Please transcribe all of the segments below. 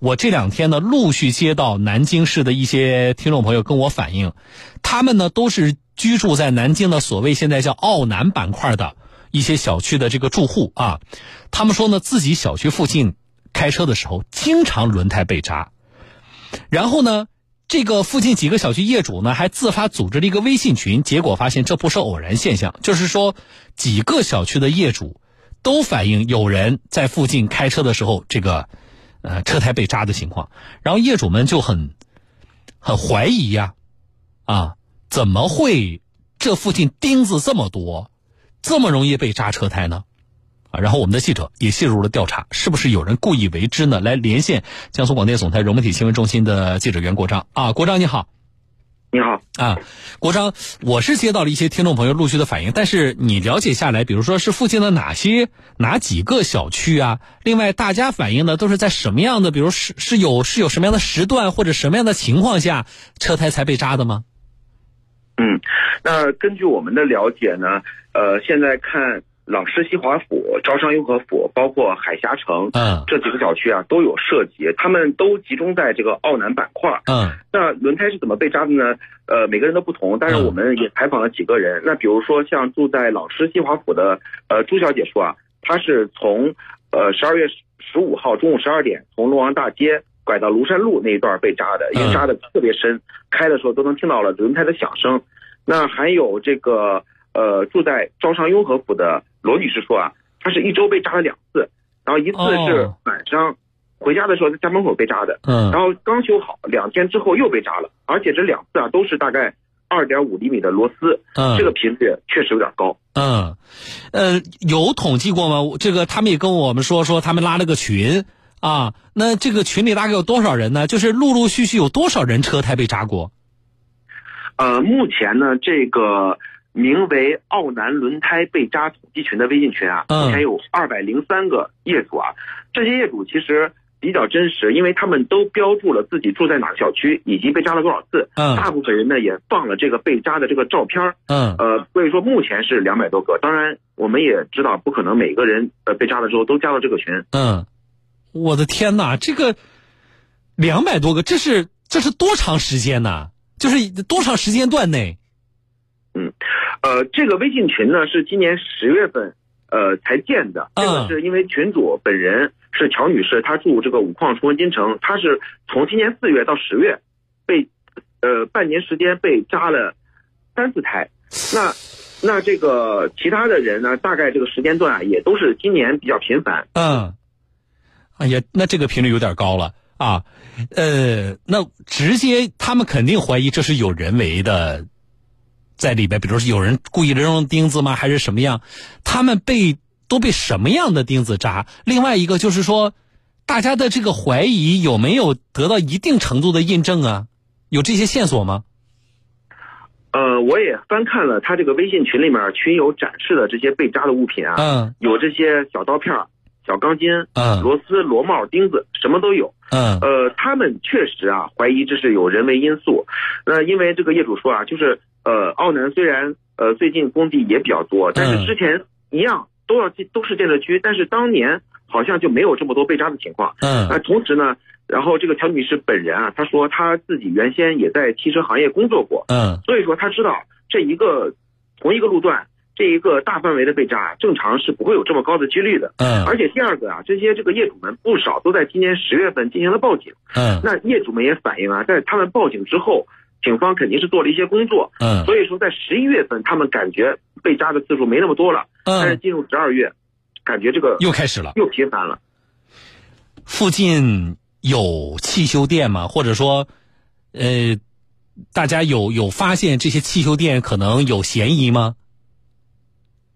我这两天呢，陆续接到南京市的一些听众朋友跟我反映，他们呢都是居住在南京的所谓现在叫奥南板块的一些小区的这个住户啊，他们说呢，自己小区附近开车的时候经常轮胎被扎，然后呢，这个附近几个小区业主呢还自发组织了一个微信群，结果发现这不是偶然现象，就是说几个小区的业主都反映有人在附近开车的时候这个。呃，车胎被扎的情况，然后业主们就很很怀疑呀，啊，怎么会这附近钉子这么多，这么容易被扎车胎呢？啊，然后我们的记者也介入了调查，是不是有人故意为之呢？来连线江苏广电总台融媒体新闻中心的记者袁国章啊，国章你好。你好啊，国章，我是接到了一些听众朋友陆续的反映，但是你了解下来，比如说是附近的哪些哪几个小区啊？另外，大家反映的都是在什么样的，比如是是有是有什么样的时段或者什么样的情况下车胎才被扎的吗？嗯，那根据我们的了解呢，呃，现在看。朗诗西华府、招商雍和府，包括海峡城，嗯，这几个小区啊都有涉及，他们都集中在这个奥南板块，嗯，那轮胎是怎么被扎的呢？呃，每个人都不同，但是我们也采访了几个人，那比如说像住在朗诗西华府的呃朱小姐说啊，她是从呃十二月十五号中午十二点从龙王大街拐到庐山路那一段被扎的，因为扎的特别深，开的时候都能听到了轮胎的响声。那还有这个呃住在招商雍和府的。罗女士说啊，她是一周被扎了两次，然后一次是晚上回家的时候在家门口被扎的，嗯，然后刚修好，两天之后又被扎了，而且这两次啊都是大概二点五厘米的螺丝，嗯，这个频率确实有点高，嗯，呃，有统计过吗？这个他们也跟我们说说，他们拉了个群啊，那这个群里大概有多少人呢？就是陆陆续续有多少人车胎被扎过？呃，目前呢这个。名为“奥南轮胎被扎统计群”的微信群啊，目前有二百零三个业主啊。这些业主其实比较真实，因为他们都标注了自己住在哪个小区以及被扎了多少次。嗯，大部分人呢也放了这个被扎的这个照片。嗯，呃，所以说目前是两百多个。当然，我们也知道不可能每个人呃被扎了之后都加到这个群。嗯，我的天哪，这个两百多个，这是这是多长时间呢？就是多长时间段内？嗯。呃，这个微信群呢是今年十月份，呃才建的。这个是因为群主本人是乔女士，她住这个五矿崇文金城，她是从今年四月到十月，被，呃半年时间被扎了三四胎。那那这个其他的人呢，大概这个时间段啊，也都是今年比较频繁。嗯，哎呀，那这个频率有点高了啊。呃，那直接他们肯定怀疑这是有人为的。在里边，比如说有人故意扔钉子吗？还是什么样？他们被都被什么样的钉子扎？另外一个就是说，大家的这个怀疑有没有得到一定程度的印证啊？有这些线索吗？呃，我也翻看了他这个微信群里面群友展示的这些被扎的物品啊，嗯，有这些小刀片、小钢筋、嗯，螺丝、螺帽、钉子，什么都有，嗯，呃，他们确实啊怀疑这是有人为因素。那因为这个业主说啊，就是。呃，奥南虽然呃最近工地也比较多，但是之前一样都要建都是建设区，但是当年好像就没有这么多被扎的情况。嗯，那同时呢，然后这个乔女士本人啊，她说她自己原先也在汽车行业工作过，嗯，所以说她知道这一个同一个路段这一个大范围的被扎，正常是不会有这么高的几率的。嗯，而且第二个啊，这些这个业主们不少都在今年十月份进行了报警。嗯，那业主们也反映啊，在他们报警之后。警方肯定是做了一些工作，嗯，所以说在十一月份他们感觉被扎的次数没那么多了，嗯，但是进入十二月，感觉这个又开始了，又频繁了。附近有汽修店吗？或者说，呃，大家有有发现这些汽修店可能有嫌疑吗？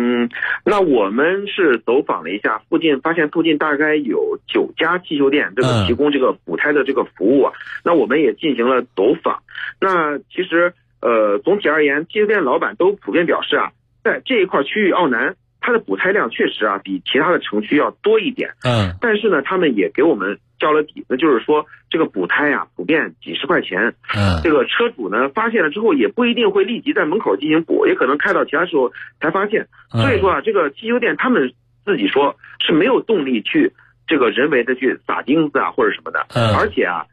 嗯，那我们是走访了一下附近，发现附近大概有九家汽修店，这个提供这个补胎的这个服务啊。那我们也进行了走访。那其实，呃，总体而言，汽修店老板都普遍表示啊，在这一块区域，奥南它的补胎量确实啊比其他的城区要多一点。嗯。但是呢，他们也给我们交了底，那就是说这个补胎呀，普遍几十块钱。嗯。这个车主呢，发现了之后也不一定会立即在门口进行补，也可能开到其他时候才发现。所以说啊，这个汽修店他们自己说是没有动力去这个人为的去撒钉子啊或者什么的。嗯而且啊，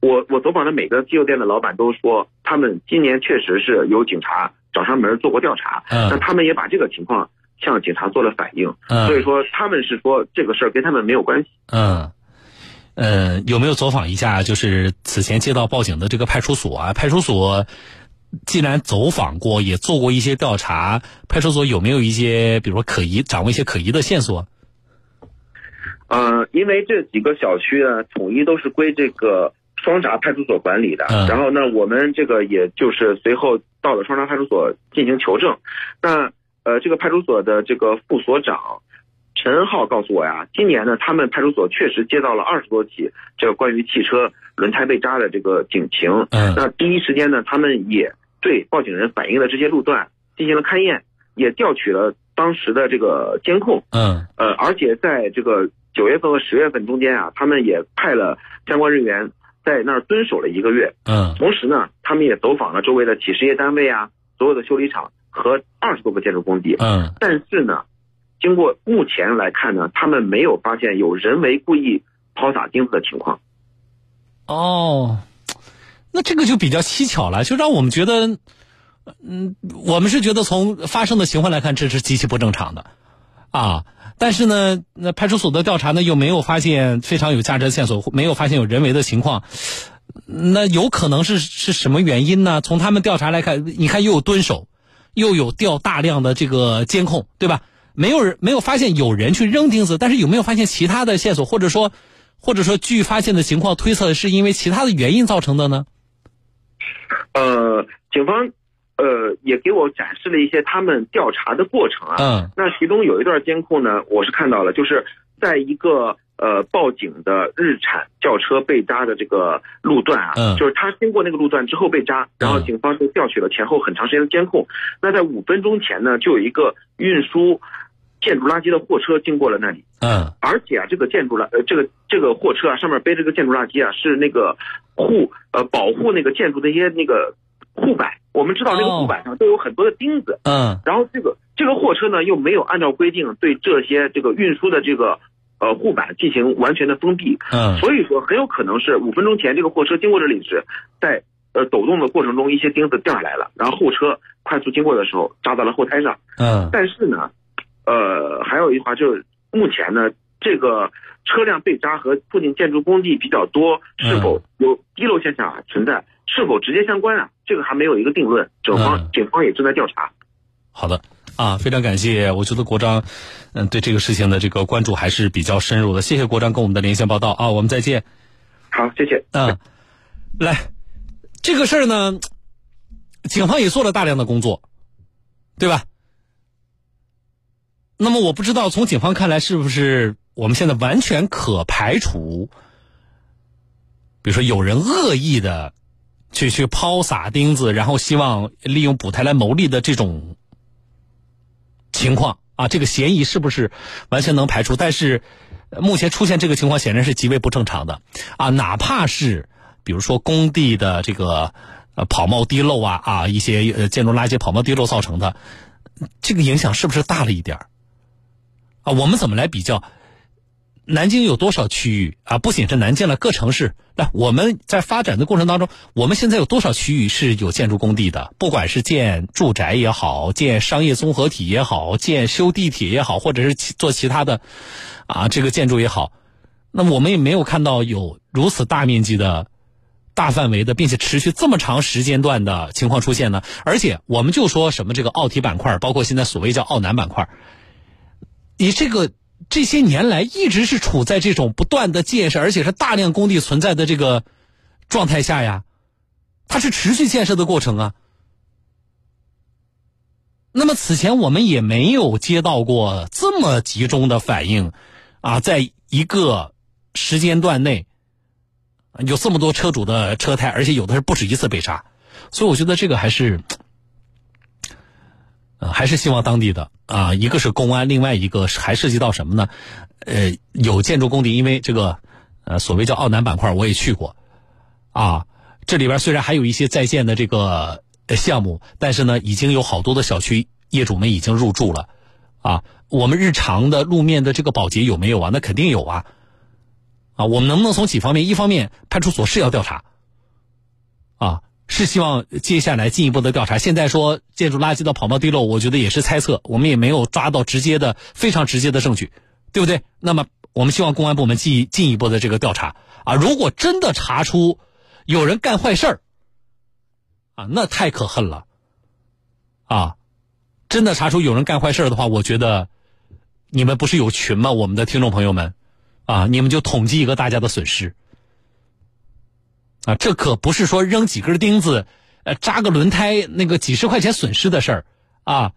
我我走访的每个汽修店的老板都说，他们今年确实是有警察找上门做过调查，那嗯他们也把这个情况向警察做了反映，嗯所以说他们是说这个事儿跟他们没有关系。嗯，呃，有没有走访一下？就是此前接到报警的这个派出所啊？派出所既然走访过，也做过一些调查，派出所有没有一些，比如说可疑，掌握一些可疑的线索？呃，因为这几个小区呢，统一都是归这个双闸派出所管理的。嗯然后呢，我们这个也就是随后到了双闸派出所进行求证。那呃，这个派出所的这个副所长陈浩告诉我呀，今年呢，他们派出所确实接到了二十多起这个关于汽车轮胎被扎的这个警情。嗯那第一时间呢，他们也对报警人反映的这些路段进行了勘验，也调取了当时的这个监控。嗯呃，而且在这个九月份和十月份中间啊，他们也派了相关人员在那儿蹲守了一个月。嗯同时呢，他们也走访了周围的企事业单位啊，所有的修理厂和二十多个建筑工地。嗯但是呢，经过目前来看呢，他们没有发现有人为故意抛洒钉子的情况。哦，那这个就比较蹊跷了，就让我们觉得，嗯，我们是觉得从发生的情况来看，这是极其不正常的，啊。但是呢，那派出所的调查呢，又没有发现非常有价值的线索，没有发现有人为的情况，那有可能是是什么原因呢？从他们调查来看，你看又有蹲守，又有调大量的这个监控，对吧？没有人没有发现有人去扔钉子，但是有没有发现其他的线索，或者说，或者说据发现的情况推测是因为其他的原因造成的呢？呃，警方呃也给我展示了一些他们调查的过程啊。嗯那其中有一段监控呢，我是看到了，就是在一个呃报警的日产轿车被扎的这个路段啊，嗯。就是他经过那个路段之后被扎，然后警方就调取了前后很长时间的监控。那在五分钟前呢，就有一个运输建筑垃圾的货车经过了那里，嗯。而且啊，这个建筑垃呃这个这个货车啊上面背着个建筑垃圾啊，是那个护呃保护那个建筑的一些那个护板。我们知道那个哦护板上都有很多的钉子，嗯。然后这个这个货车呢又没有按照规定对这些这个运输的这个呃护板进行完全的封闭，嗯所以说很有可能是五分钟前这个货车经过这里时，在呃抖动的过程中一些钉子掉下来了，然后后车快速经过的时候扎到了后胎上。嗯但是呢，呃，还有一句话就是目前呢这个车辆被扎和附近建筑工地比较多，是否有滴漏现象啊存在，是否直接相关啊？这个还没有一个定论，警方、嗯警方也正在调查。好的啊，非常感谢，我觉得国章嗯对这个事情的这个关注还是比较深入的，谢谢国章跟我们的连线报道啊，我们再见。好，谢谢。嗯，来，这个事儿呢，警方也做了大量的工作，对吧？那么我不知道从警方看来，是不是我们现在完全可排除，比如说有人恶意的去去抛洒钉子，然后希望利用补胎来牟利的这种情况啊，这个嫌疑是不是完全能排除？但是目前出现这个情况显然是极为不正常的啊，哪怕是比如说工地的这个呃跑冒滴漏啊啊一些呃建筑垃圾跑冒滴漏造成的，这个影响是不是大了一点啊？我们怎么来比较？南京有多少区域啊？不仅是南京了，各城市。那我们在发展的过程当中，我们现在有多少区域是有建筑工地的？不管是建住宅也好，建商业综合体也好，建修地铁也好，或者是做其他的啊这个建筑也好，那我们也没有看到有如此大面积的、大范围的，并且持续这么长时间段的情况出现呢。而且我们就说什么这个奥体板块，包括现在所谓叫奥南板块，你这个。这些年来一直是处在这种不断的建设，而且是大量工地存在的这个状态下呀，它是持续建设的过程啊。那么此前我们也没有接到过这么集中的反应啊，在一个时间段内有这么多车主的车胎，而且有的是不止一次被扎，所以我觉得这个还是。还是希望当地的啊，一个是公安，另外一个还涉及到什么呢？呃，有建筑工地，因为这个呃所谓叫奥南板块，我也去过，啊，这里边虽然还有一些在建的这个项目，但是呢，已经有好多的小区业主们已经入住了，啊，我们日常的路面的这个保洁有没有啊？那肯定有啊，啊，我们能不能从几方面？一方面，派出所是要调查，啊，是希望接下来进一步的调查。现在说建筑垃圾的跑冒滴漏，我觉得也是猜测，我们也没有抓到直接的、非常直接的证据，对不对？那么，我们希望公安部门进进一步的这个调查啊。如果真的查出有人干坏事儿，啊，那太可恨了，啊，真的查出有人干坏事儿的话，我觉得你们不是有群吗？我们的听众朋友们。啊，你们就统计一个大家的损失，啊，这可不是说扔几根钉子，呃，扎个轮胎那个几十块钱损失的事儿，啊，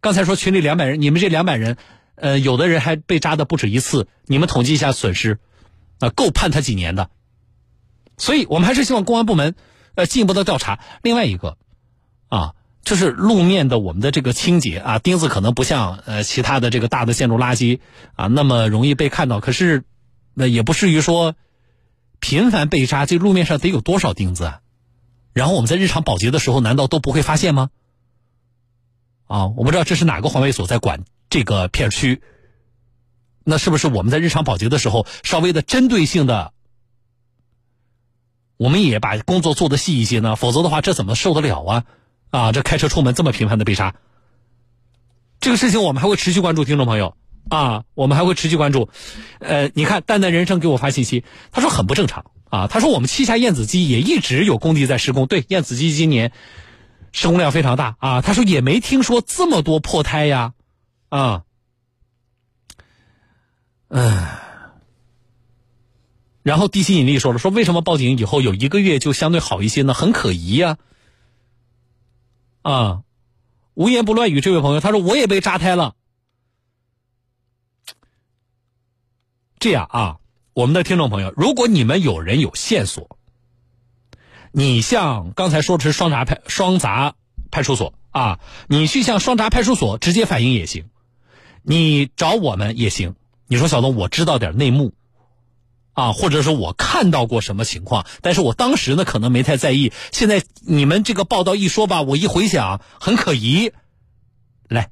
刚才说群里两百人，你们这两百人，呃，有的人还被扎的不止一次，你们统计一下损失，啊，够判他几年的，所以我们还是希望公安部门，呃，进一步的调查。另外一个，啊。就是路面的我们的这个清洁啊，钉子可能不像呃其他的这个大的建筑垃圾啊那么容易被看到，可是那也不至于说频繁被扎。这路面上得有多少钉子啊？然后我们在日常保洁的时候，难道都不会发现吗？啊，我不知道这是哪个环卫所在管这个片区，那是不是我们在日常保洁的时候稍微的针对性的，我们也把工作做的细一些呢？否则的话，这怎么受得了啊？啊，这开车出门这么频繁的被杀，这个事情我们还会持续关注，听众朋友啊，我们还会持续关注。呃，你看，淡淡人生给我发信息，他说很不正常啊，他说我们旗下燕子机也一直有工地在施工，对，燕子机今年施工量非常大啊，他说也没听说这么多破胎呀，啊，嗯，然后地心引力说了，说为什么报警以后有一个月就相对好一些呢？很可疑呀。啊，无言不乱语这位朋友，他说我也被扎胎了。这样啊，我们的听众朋友，如果你们有人有线索，你像刚才说的是双闸派双闸派出所啊，你去向双闸派出所直接反映也行，你找我们也行。你说小东，我知道点内幕。啊，或者说我看到过什么情况，但是我当时呢可能没太在意。现在你们这个报道一说吧，我一回想很可疑。来，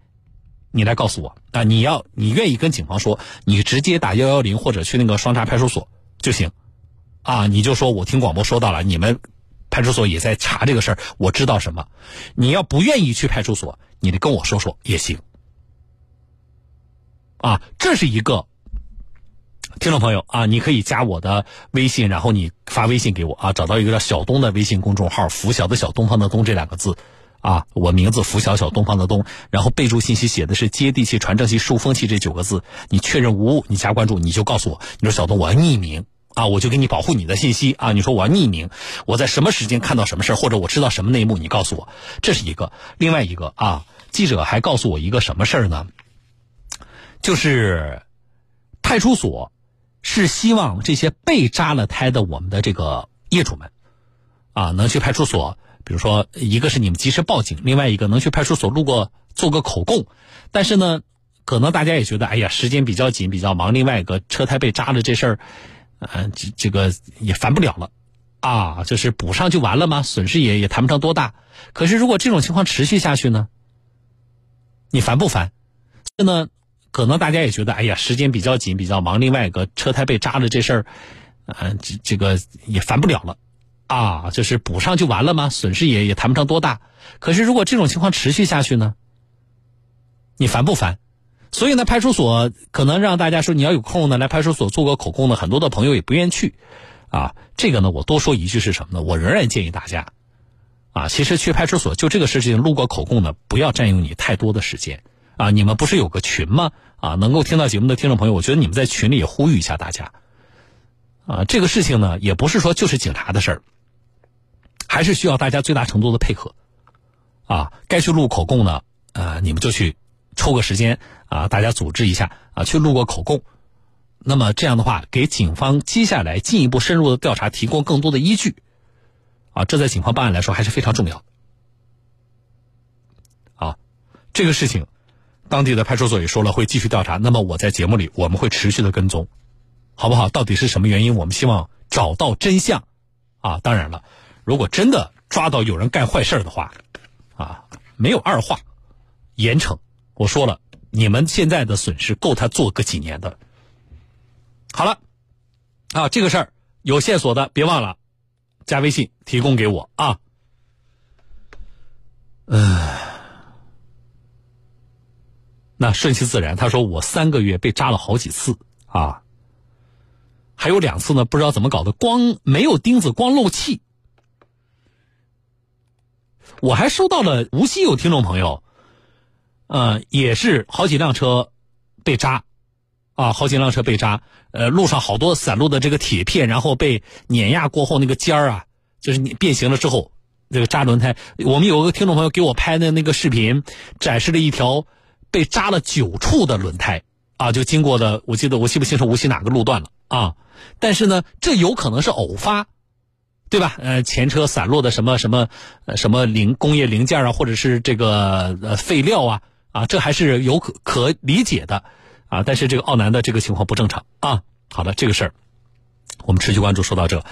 你来告诉我啊，你要你愿意跟警方说，你直接打幺幺零或者去那个双查派出所就行。啊，你就说我听广播说到了，你们派出所也在查这个事儿，我知道什么。你要不愿意去派出所，你得跟我说说也行。啊，这是一个。听众朋友啊，你可以加我的微信，然后你发微信给我啊，找到一个叫小东的微信公众号“拂晓的小东方的东”这两个字，啊，我名字拂晓小东方的东，然后备注信息写的是接地气、传正气、树风气这九个字，你确认无误，你加关注，你就告诉我，你说小东我要匿名啊，我就给你保护你的信息啊，你说我要匿名，我在什么时间看到什么事或者我知道什么内幕，你告诉我，这是一个，另外一个啊，记者还告诉我一个什么事儿呢？就是派出所。是希望这些被扎了胎的我们的这个业主们，啊，能去派出所，比如说一个是你们及时报警，另外一个能去派出所路过做个口供。但是呢，可能大家也觉得，哎呀，时间比较紧，比较忙。另外一个车胎被扎了这事儿，嗯，这这个也烦不了了，啊，就是补上就完了吗？损失也也谈不上多大。可是如果这种情况持续下去呢，你烦不烦？这呢？可能大家也觉得，哎呀，时间比较紧，比较忙。另外一个车胎被扎了这事儿，嗯，这这个也烦不了了，啊，就是补上就完了吗？损失也也谈不上多大。可是如果这种情况持续下去呢，你烦不烦？所以呢，派出所可能让大家说你要有空呢来派出所做个口供呢，很多的朋友也不愿意去，啊，这个呢，我多说一句是什么呢？我仍然建议大家，啊，其实去派出所就这个事情录个口供呢，不要占用你太多的时间。啊，你们不是有个群吗？啊，能够听到节目的听众朋友，我觉得你们在群里也呼吁一下大家。啊，这个事情呢，也不是说就是警察的事儿，还是需要大家最大程度的配合。啊，该去录口供呢，啊，你们就去抽个时间啊，大家组织一下啊，去录个口供。那么这样的话，给警方接下来进一步深入的调查提供更多的依据。啊，这在警方办案来说还是非常重要。啊，这个事情。当地的派出所也说了会继续调查，那么我在节目里我们会持续的跟踪，好不好？到底是什么原因？我们希望找到真相，啊，当然了，如果真的抓到有人干坏事的话，啊，没有二话，严惩。我说了，你们现在的损失够他做个几年的。好了，啊，这个事儿有线索的，别忘了加微信提供给我啊。嗯，那顺其自然。他说我三个月被扎了好几次啊，还有两次呢，不知道怎么搞的，光没有钉子，光漏气。我还收到了无锡有听众朋友，呃，也是好几辆车被扎，啊，好几辆车被扎，呃，路上好多散落的这个铁片，然后被碾压过后，那个尖儿啊，就是你变形了之后，这个扎轮胎。我们有个听众朋友给我拍的那个视频，展示了一条被扎了九处的轮胎，啊，就经过的，我记得我记不清楚无锡哪个路段了啊，但是呢，这有可能是偶发。对吧？呃，前车散落的什么什么，呃，什么零工业零件啊，或者是这个呃废料啊，啊，这还是有可可理解的，啊，但是这个奥南的这个情况不正常啊。好的，这个事儿我们持续关注，说到这。